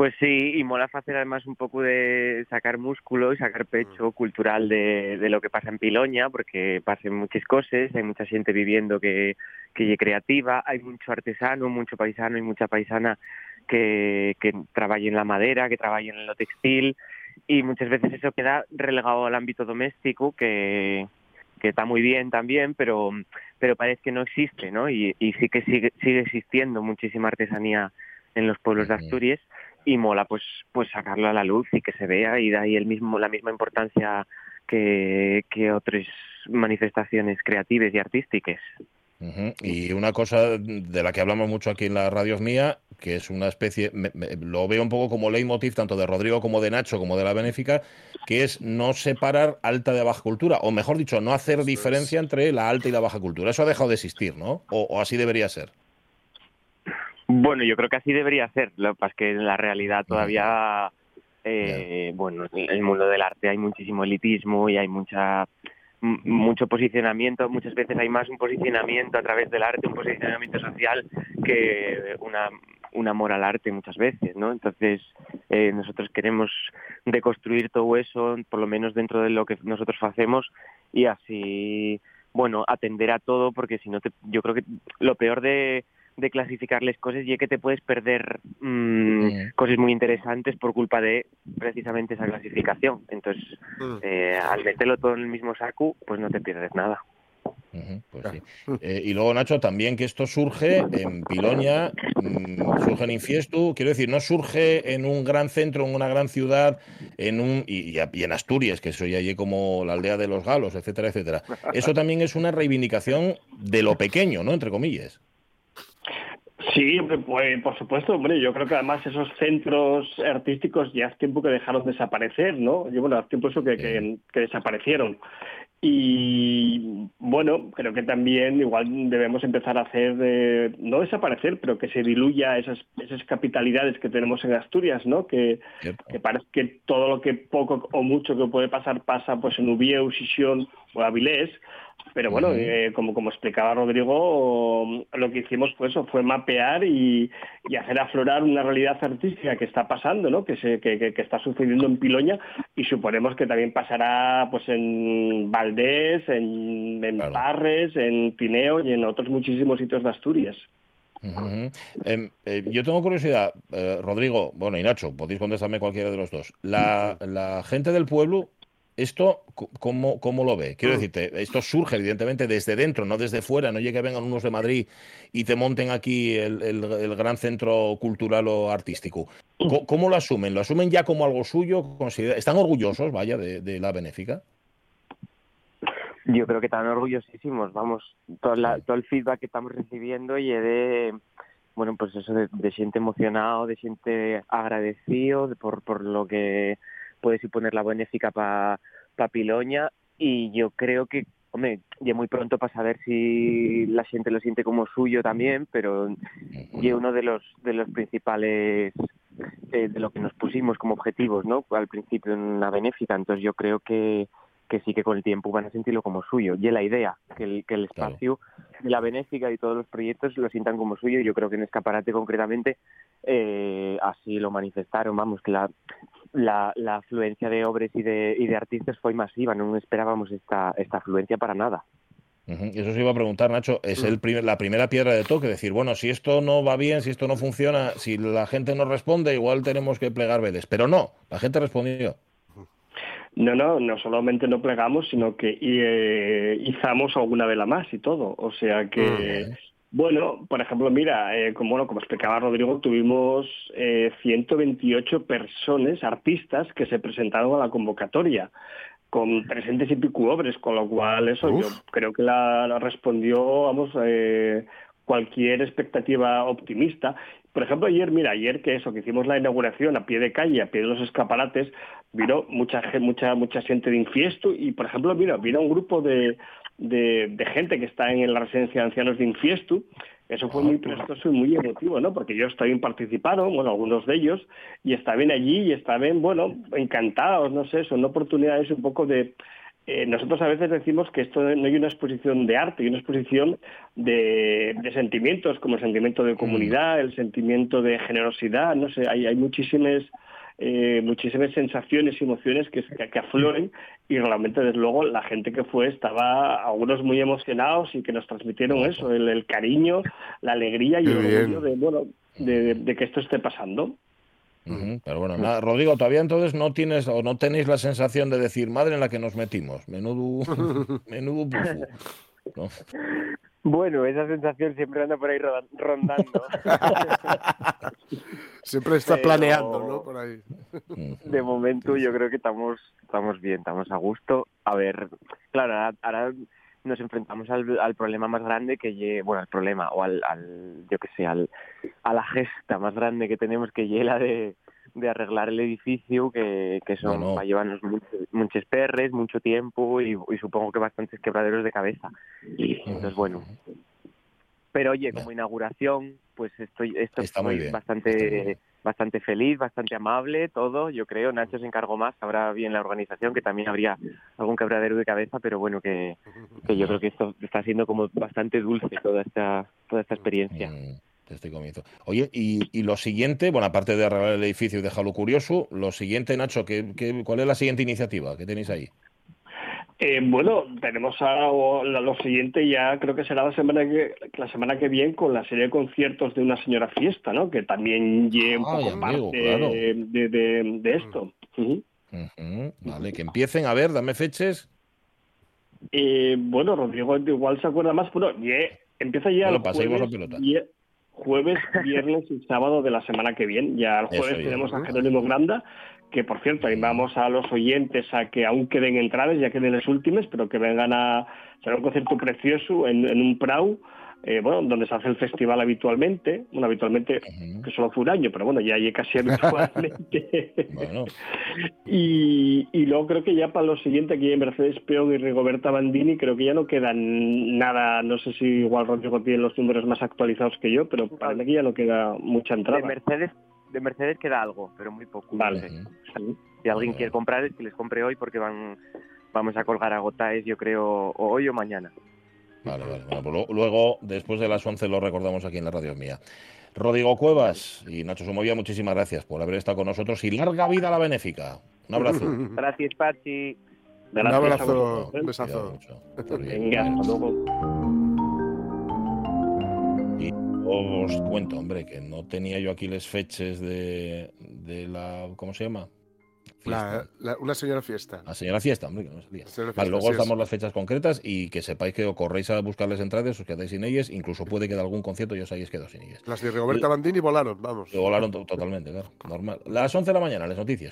Pues sí, y mola fácil además un poco de sacar músculo y sacar pecho mm. cultural de, lo que pasa en Piloña, porque pasan muchas cosas, hay mucha gente viviendo que, que es creativa, hay mucho artesano, mucho paisano y mucha paisana que, que trabaja en la madera, que trabaja en lo textil, y muchas veces eso queda relegado al ámbito doméstico, que, que está muy bien también, pero, pero parece que no existe, ¿no? Y, y sí que sigue, sigue existiendo muchísima artesanía en los pueblos de Asturias y mola pues pues sacarlo a la luz y que se vea y de ahí el mismo la misma importancia que, que otras manifestaciones creativas y artísticas. Y una cosa de la que hablamos mucho aquí en la radio mía, que es una especie, lo veo un poco como leitmotiv tanto de Rodrigo como de Nacho como de la Benéfica, que es no separar alta de baja cultura, o mejor dicho, no hacer diferencia entre la alta y la baja cultura. Eso ha dejado de existir, ¿no? o así debería ser. Bueno, yo creo que así debería ser. Lo que pasa es que en la realidad todavía, eh, bueno, en el mundo del arte hay muchísimo elitismo y hay mucha mucho posicionamiento, muchas veces hay más un posicionamiento a través del arte, un posicionamiento social que una, un amor al arte muchas veces, ¿no? Entonces, eh, nosotros queremos deconstruir todo eso, por lo menos dentro de lo que nosotros hacemos y así, bueno, atender a todo, porque si no, te, yo creo que lo peor de, de clasificarles cosas y es que te puedes perder mm, cosas muy interesantes por culpa de precisamente esa clasificación. Entonces, mm. eh, al meterlo todo en el mismo saco, pues no te pierdes nada. pues sí. Eh, y luego, Nacho, también que esto surge en Piloña, mm, surge en Infiestu, quiero decir, no surge en un gran centro, en una gran ciudad, en un y, y en Asturias, que soy allí como la aldea de los galos, etcétera, etcétera. Eso también es una reivindicación de lo pequeño, ¿no? Entre comillas. Sí, pues, por supuesto, hombre, yo creo que además esos centros artísticos ya hace tiempo que dejaron de desaparecer, ¿no? Yo, bueno, hace tiempo eso que, que, desaparecieron. Y bueno, creo que también igual debemos empezar a hacer, de, no desaparecer, pero que se diluya esas, esas capitalidades que tenemos en Asturias, ¿no? Que, que parece que todo lo que poco o mucho que puede pasar pasa pues en Ubieu, Sisión o Avilés, pero bueno, eh, como, como explicaba Rodrigo, lo que hicimos pues, fue mapear y, hacer aflorar una realidad artística que está pasando, ¿no? que, se, que, está sucediendo en Piloña y suponemos que también pasará pues, en Valdés, en, en Parres, en Pineo y en otros muchísimos sitios de Asturias. Em, eh, yo tengo curiosidad, eh, Rodrigo, bueno y Nacho, podéis contestarme cualquiera de los dos. La, la gente del pueblo ¿Esto cómo, cómo, lo ve? Quiero mm. decirte, esto surge evidentemente desde dentro, no desde fuera. No llegue que vengan unos de Madrid y te monten aquí el, gran centro cultural o artístico. ¿Cómo, lo asumen? ¿Lo asumen ya como algo suyo? ¿Están orgullosos, vaya, de, la benéfica? Yo creo que están orgullosísimos. Vamos, todo, todo el feedback que estamos recibiendo y de bueno, pues eso de, de gente emocionado, de gente agradecido por, por lo que puede suponer la benéfica para pa Piloña y yo creo que, hombre, ya muy pronto para saber si la gente lo siente como suyo también, pero y uno de los de los principales eh, de lo que nos pusimos como objetivos, ¿no? Al principio en una benéfica, entonces yo creo que que sí que con el tiempo van a sentirlo como suyo. Y la idea, que el, que el espacio de la benéfica y todos los proyectos lo sientan como suyo. Yo creo que en Escaparate concretamente eh, así lo manifestaron. Vamos, que la, la, la afluencia de obras y de, y de artistas fue masiva, no esperábamos esta, esta afluencia para nada. Eso se iba a preguntar, Nacho. Es el primer, la primera piedra de toque. Decir, bueno, si esto no va bien, si esto no funciona, si la gente no responde, igual tenemos que plegar vedes. Pero no, la gente respondió. No, no, no solamente no plegamos, sino que eh, izamos alguna vela más y todo. O sea que ah, bueno, por ejemplo, mira, eh, como, bueno, como explicaba Rodrigo, tuvimos eh, 128 personas, artistas, que se presentaron a la convocatoria con presentes y pico obras, con lo cual eso yo creo que la, respondió, vamos, eh, cualquier expectativa optimista. Por ejemplo, ayer, mira, ayer que eso, que hicimos la inauguración a pie de calle, a pie de los escaparates, vino mucha mucha mucha gente de Infiesto y, por ejemplo, mira, vino un grupo de, de, gente que está en la residencia de ancianos de Infiestu. Eso fue muy prestoso y muy emotivo, ¿no? Porque ellos también participaron, bueno, algunos de ellos, y estaban allí y estaban, bueno, encantados, no sé, son oportunidades un poco de... Eh, nosotros a veces decimos que esto no hay una exposición de arte, hay una exposición de, de sentimientos, como el sentimiento de comunidad, el sentimiento de generosidad, no sé, hay, hay muchísimas eh, muchísimas sensaciones y emociones que, que, afloren y realmente desde luego la gente que fue estaba algunos muy emocionados y que nos transmitieron eso, el, cariño, la alegría y el orgullo de, bueno, de, que esto esté pasando. Pero bueno, nada, Rodrigo, todavía entonces no tienes o no tenéis la sensación de decir madre en la que nos metimos, menudo, menudo Bueno, esa sensación siempre anda por ahí rondando. siempre está planeando, ¿no? Por ahí. De momento yo creo que estamos, estamos bien, estamos a gusto. A ver, claro, ahora, nos enfrentamos al, problema más grande que bueno, al problema o al, al yo que sé, al, a la gesta más grande que tenemos que lleva de de arreglar el edificio, que, que son, va a llevarnos muchos, perres, mucho tiempo y, supongo que bastantes quebraderos de cabeza. Y entonces, bueno. Pero oye, como inauguración, pues estoy, estoy bastante, bastante feliz, bastante amable, todo, yo creo. Nacho se encargó más, habrá bien la organización, que también habría algún quebradero de cabeza, pero bueno, que, que yo creo que esto está siendo como bastante dulce toda esta, toda esta experiencia. Mm este comienzo. Oye, y, lo siguiente, bueno, aparte de arreglar el edificio y dejarlo curioso, lo siguiente, Nacho, ¿qué, cuál es la siguiente iniciativa que tenéis ahí? Eh, bueno, tenemos a, lo siguiente ya creo que será la semana que la semana que viene con la serie de conciertos de una señora fiesta, ¿no? Que también lleva un poco parte de, esto. Vale, que empiecen a ver, dame fechas. Eh, bueno, Rodrigo igual se acuerda más, pero empieza ya el jueves, jueves, viernes y sábado de la semana que viene. Ya el jueves tenemos a Jerónimo Granda que por cierto animamos a los oyentes a que aún queden entradas, ya queden las últimas, pero que vengan a hacer un concierto precioso en, un Prau, eh, bueno, donde se hace el festival habitualmente, bueno, habitualmente que solo fue un año, pero bueno, ya hay casi habitualmente. y, y, luego creo que ya para lo siguiente aquí en Mercedes Peón y Rigoberta Bandini, creo que ya no quedan nada, no sé si igual Rodrigo tiene los números más actualizados que yo, pero para mí ya no queda mucha entrada. De Mercedes de Mercedes queda algo, pero muy poco. Vale. Si alguien quiere comprar, es que les compre hoy porque van vamos a colgar a Gotaes, yo creo, hoy o mañana. Vale, vale. Bueno, pues luego, después de las 11, lo recordamos aquí en la radio mía. Rodrigo Cuevas y Nacho Somovia, muchísimas gracias por haber estado con nosotros y larga vida a la benéfica. Un abrazo. Gracias, Pachi. Un abrazo, un besazo. Venga, hasta luego os cuento, hombre, que no tenía yo aquí las fechas de, de la. ¿Cómo se llama? una señora fiesta. La señora fiesta, hombre, que no salía. luego os damos las fechas concretas y que sepáis que os corréis a buscar las entradas, os quedáis sin ellas, incluso puede que de algún concierto ya os hayáis quedado sin ellas. Las de Roberta Bandini volaron, vamos. Volaron totalmente, claro, normal. Las 11 de la mañana, las noticias.